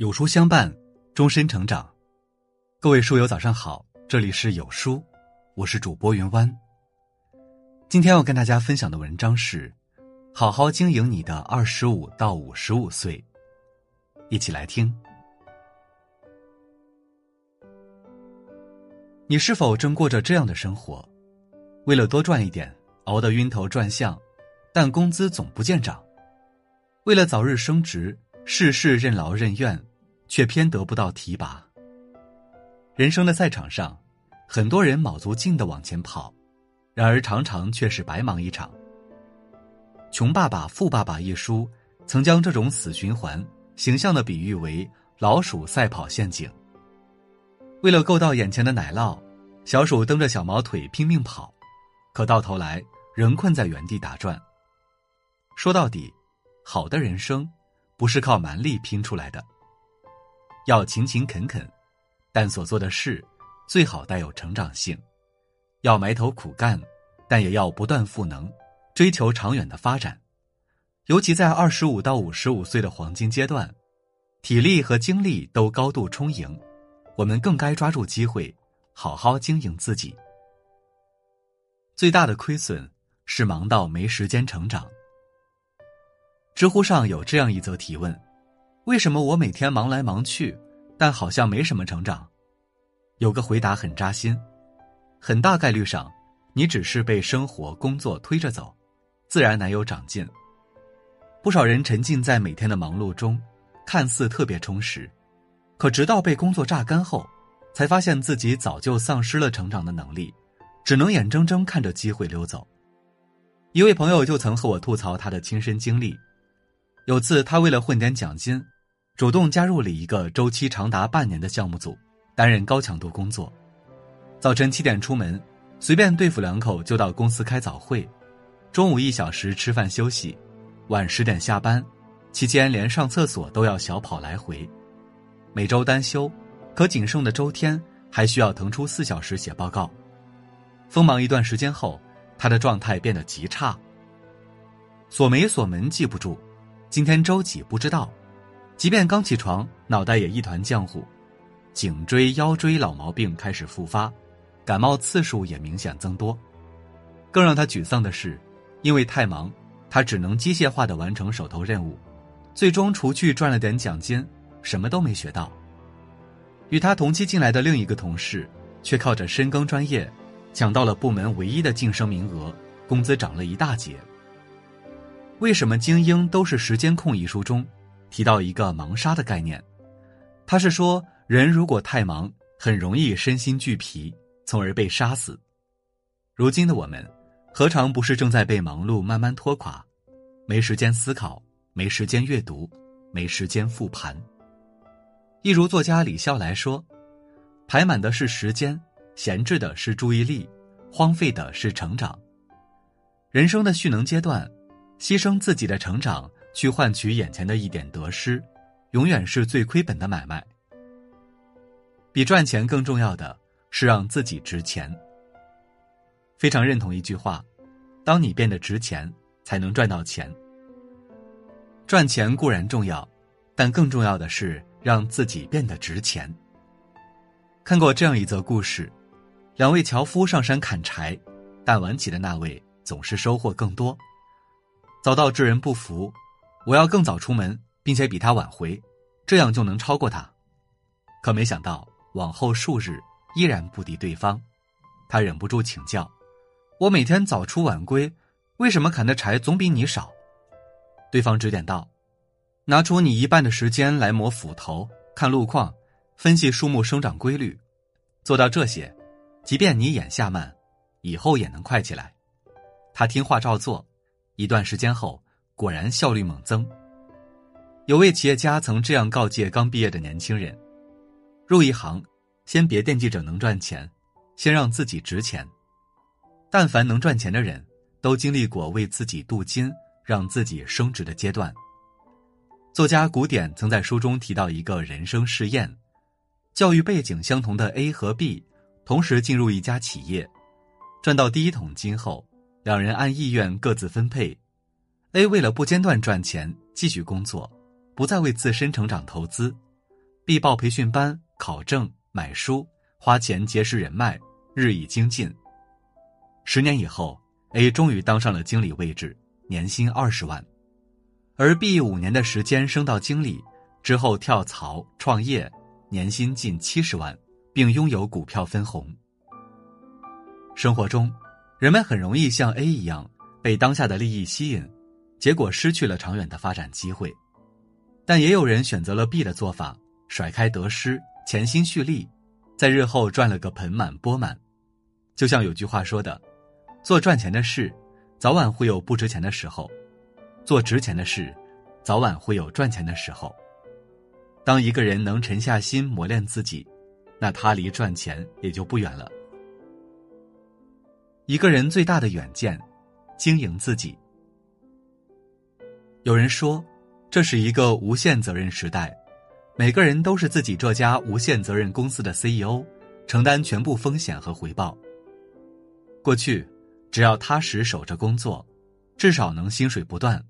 有书相伴，终身成长。各位书友，早上好，这里是有书，我是主播云湾。今天要跟大家分享的文章是：好好经营你的二十五到五十五岁。一起来听。你是否正过着这样的生活？为了多赚一点，熬得晕头转向，但工资总不见涨；为了早日升职，事事任劳任怨。却偏得不到提拔。人生的赛场上，很多人卯足劲的往前跑，然而常常却是白忙一场。《穷爸爸富爸爸》一书曾将这种死循环形象的比喻为老鼠赛跑陷阱。为了够到眼前的奶酪，小鼠蹬着小毛腿拼命跑，可到头来仍困在原地打转。说到底，好的人生不是靠蛮力拼出来的。要勤勤恳恳，但所做的事最好带有成长性；要埋头苦干，但也要不断赋能，追求长远的发展。尤其在二十五到五十五岁的黄金阶段，体力和精力都高度充盈，我们更该抓住机会，好好经营自己。最大的亏损是忙到没时间成长。知乎上有这样一则提问。为什么我每天忙来忙去，但好像没什么成长？有个回答很扎心，很大概率上，你只是被生活工作推着走，自然难有长进。不少人沉浸在每天的忙碌中，看似特别充实，可直到被工作榨干后，才发现自己早就丧失了成长的能力，只能眼睁睁看着机会溜走。一位朋友就曾和我吐槽他的亲身经历，有次他为了混点奖金。主动加入了一个周期长达半年的项目组，担任高强度工作。早晨七点出门，随便对付两口就到公司开早会；中午一小时吃饭休息，晚十点下班。期间连上厕所都要小跑来回。每周单休，可仅剩的周天还需要腾出四小时写报告。锋芒一段时间后，他的状态变得极差。锁没锁门记不住，今天周几不知道。即便刚起床，脑袋也一团浆糊，颈椎、腰椎老毛病开始复发，感冒次数也明显增多。更让他沮丧的是，因为太忙，他只能机械化的完成手头任务，最终除去赚了点奖金，什么都没学到。与他同期进来的另一个同事，却靠着深耕专业，抢到了部门唯一的晋升名额，工资涨了一大截。为什么精英都是时间控？一书中。提到一个盲杀的概念，他是说，人如果太忙，很容易身心俱疲，从而被杀死。如今的我们，何尝不是正在被忙碌慢慢拖垮？没时间思考，没时间阅读，没时间复盘。一如作家李笑来说：“排满的是时间，闲置的是注意力，荒废的是成长。人生的蓄能阶段，牺牲自己的成长。”去换取眼前的一点得失，永远是最亏本的买卖。比赚钱更重要的是让自己值钱。非常认同一句话：当你变得值钱，才能赚到钱。赚钱固然重要，但更重要的是让自己变得值钱。看过这样一则故事：两位樵夫上山砍柴，但晚起的那位总是收获更多，遭到智人不服。我要更早出门，并且比他晚回，这样就能超过他。可没想到，往后数日依然不敌对方。他忍不住请教：“我每天早出晚归，为什么砍的柴总比你少？”对方指点道：“拿出你一半的时间来磨斧头、看路况、分析树木生长规律，做到这些，即便你眼下慢，以后也能快起来。”他听话照做，一段时间后。果然效率猛增。有位企业家曾这样告诫刚毕业的年轻人：“入一行，先别惦记着能赚钱，先让自己值钱。但凡能赚钱的人，都经历过为自己镀金、让自己升值的阶段。”作家古典曾在书中提到一个人生试验：教育背景相同的 A 和 B 同时进入一家企业，赚到第一桶金后，两人按意愿各自分配。A 为了不间断赚钱，继续工作，不再为自身成长投资，必报培训班，考证、买书，花钱结识人脉，日益精进。十年以后，A 终于当上了经理位置，年薪二十万，而 B 五年的时间升到经理之后跳槽创业，年薪近七十万，并拥有股票分红。生活中，人们很容易像 A 一样被当下的利益吸引，结果失去了长远的发展机会。但也有人选择了 B 的做法，甩开得失，潜心蓄力，在日后赚了个盆满钵满。就像有句话说的：“做赚钱的事，早晚会有不值钱的时候；做值钱的事，早晚会有赚钱的时候。”当一个人能沉下心磨练自己，那他离赚钱也就不远了。一个人最大的远见，经营自己。有人说，这是一个无限责任时代，每个人都是自己这家无限责任公司的 CEO，承担全部风险和回报。过去，只要踏实守着工作，至少能薪水不断。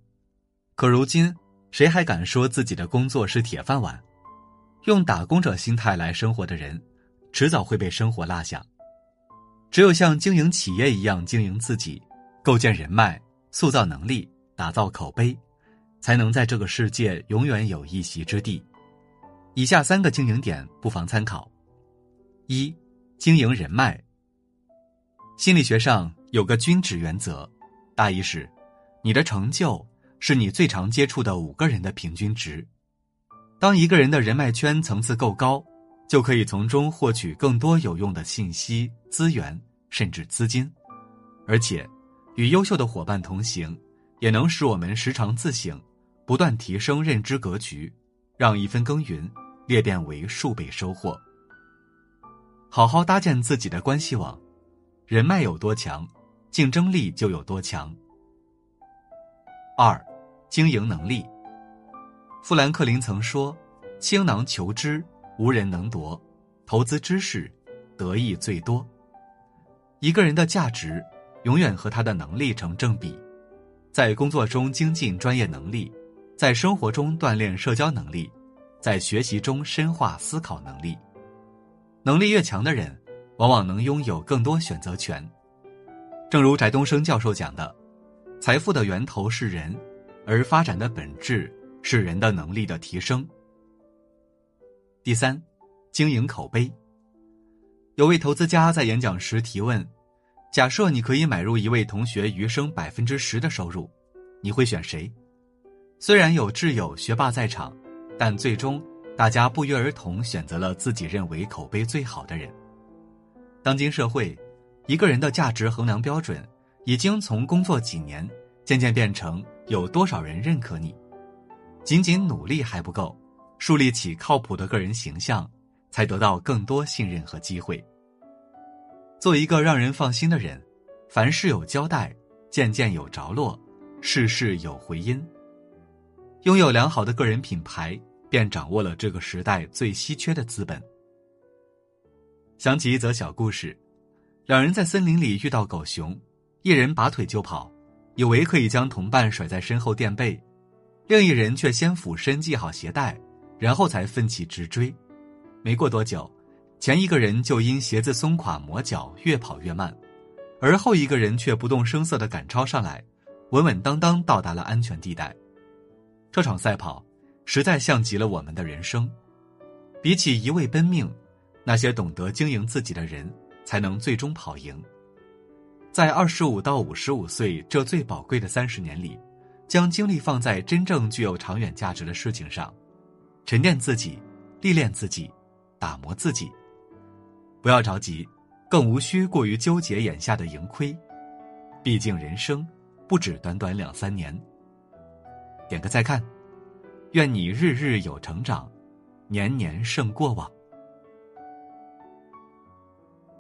可如今，谁还敢说自己的工作是铁饭碗？用打工者心态来生活的人，迟早会被生活落下。只有像经营企业一样经营自己，构建人脉、塑造能力、打造口碑，才能在这个世界永远有一席之地。以下三个经营点不妨参考：一、经营人脉。心理学上有个均值原则，大意是，你的成就是你最常接触的五个人的平均值。当一个人的人脉圈层次够高。就可以从中获取更多有用的信息、资源，甚至资金，而且与优秀的伙伴同行，也能使我们时常自省，不断提升认知格局，让一分耕耘裂变为数倍收获。好好搭建自己的关系网，人脉有多强，竞争力就有多强。二，经营能力。富兰克林曾说：“倾囊求知。”无人能夺，投资知识，得益最多。一个人的价值，永远和他的能力成正比。在工作中精进专业能力，在生活中锻炼社交能力，在学习中深化思考能力。能力越强的人，往往能拥有更多选择权。正如翟东升教授讲的：“财富的源头是人，而发展的本质是人的能力的提升。”第三，经营口碑。有位投资家在演讲时提问：“假设你可以买入一位同学余生百分之十的收入，你会选谁？”虽然有挚友学霸在场，但最终大家不约而同选择了自己认为口碑最好的人。当今社会，一个人的价值衡量标准，已经从工作几年，渐渐变成有多少人认可你。仅仅努力还不够。树立起靠谱的个人形象，才得到更多信任和机会。做一个让人放心的人，凡事有交代，件件有着落，事事有回音。拥有良好的个人品牌，便掌握了这个时代最稀缺的资本。想起一则小故事：两人在森林里遇到狗熊，一人拔腿就跑，以为可以将同伴甩在身后垫背，另一人却先俯身系好鞋带。然后才奋起直追，没过多久，前一个人就因鞋子松垮磨脚，越跑越慢，而后一个人却不动声色的赶超上来，稳稳当当到达了安全地带。这场赛跑，实在像极了我们的人生。比起一味奔命，那些懂得经营自己的人，才能最终跑赢。在二十五到五十五岁这最宝贵的三十年里，将精力放在真正具有长远价值的事情上。沉淀自己，历练自己，打磨自己。不要着急，更无需过于纠结眼下的盈亏。毕竟人生不止短短两三年。点个再看，愿你日日有成长，年年胜过往。